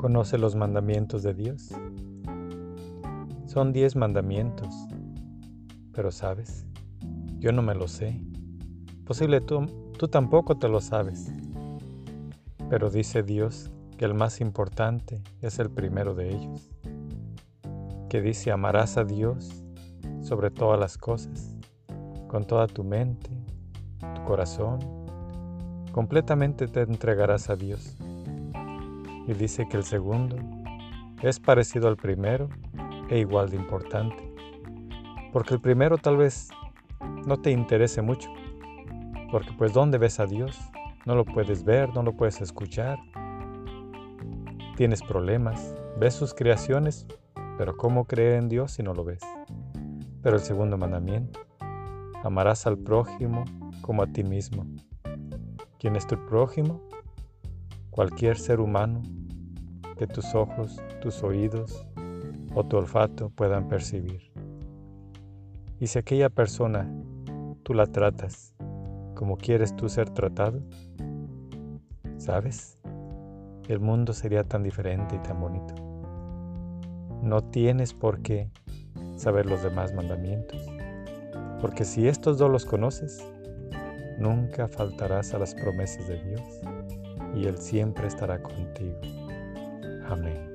¿Conoce los mandamientos de Dios? Son diez mandamientos, pero sabes, yo no me lo sé. Posible tú, tú tampoco te lo sabes. Pero dice Dios que el más importante es el primero de ellos, que dice amarás a Dios sobre todas las cosas, con toda tu mente, tu corazón, completamente te entregarás a Dios. Y dice que el segundo es parecido al primero e igual de importante, porque el primero tal vez no te interese mucho, porque pues ¿dónde ves a Dios? No lo puedes ver, no lo puedes escuchar. Tienes problemas, ves sus creaciones, pero ¿cómo creer en Dios si no lo ves? Pero el segundo mandamiento, amarás al prójimo como a ti mismo. ¿Quién es tu prójimo? Cualquier ser humano que tus ojos, tus oídos o tu olfato puedan percibir. Y si aquella persona tú la tratas como quieres tú ser tratado, ¿sabes? El mundo sería tan diferente y tan bonito. No tienes por qué saber los demás mandamientos, porque si estos dos los conoces, nunca faltarás a las promesas de Dios y Él siempre estará contigo. हमने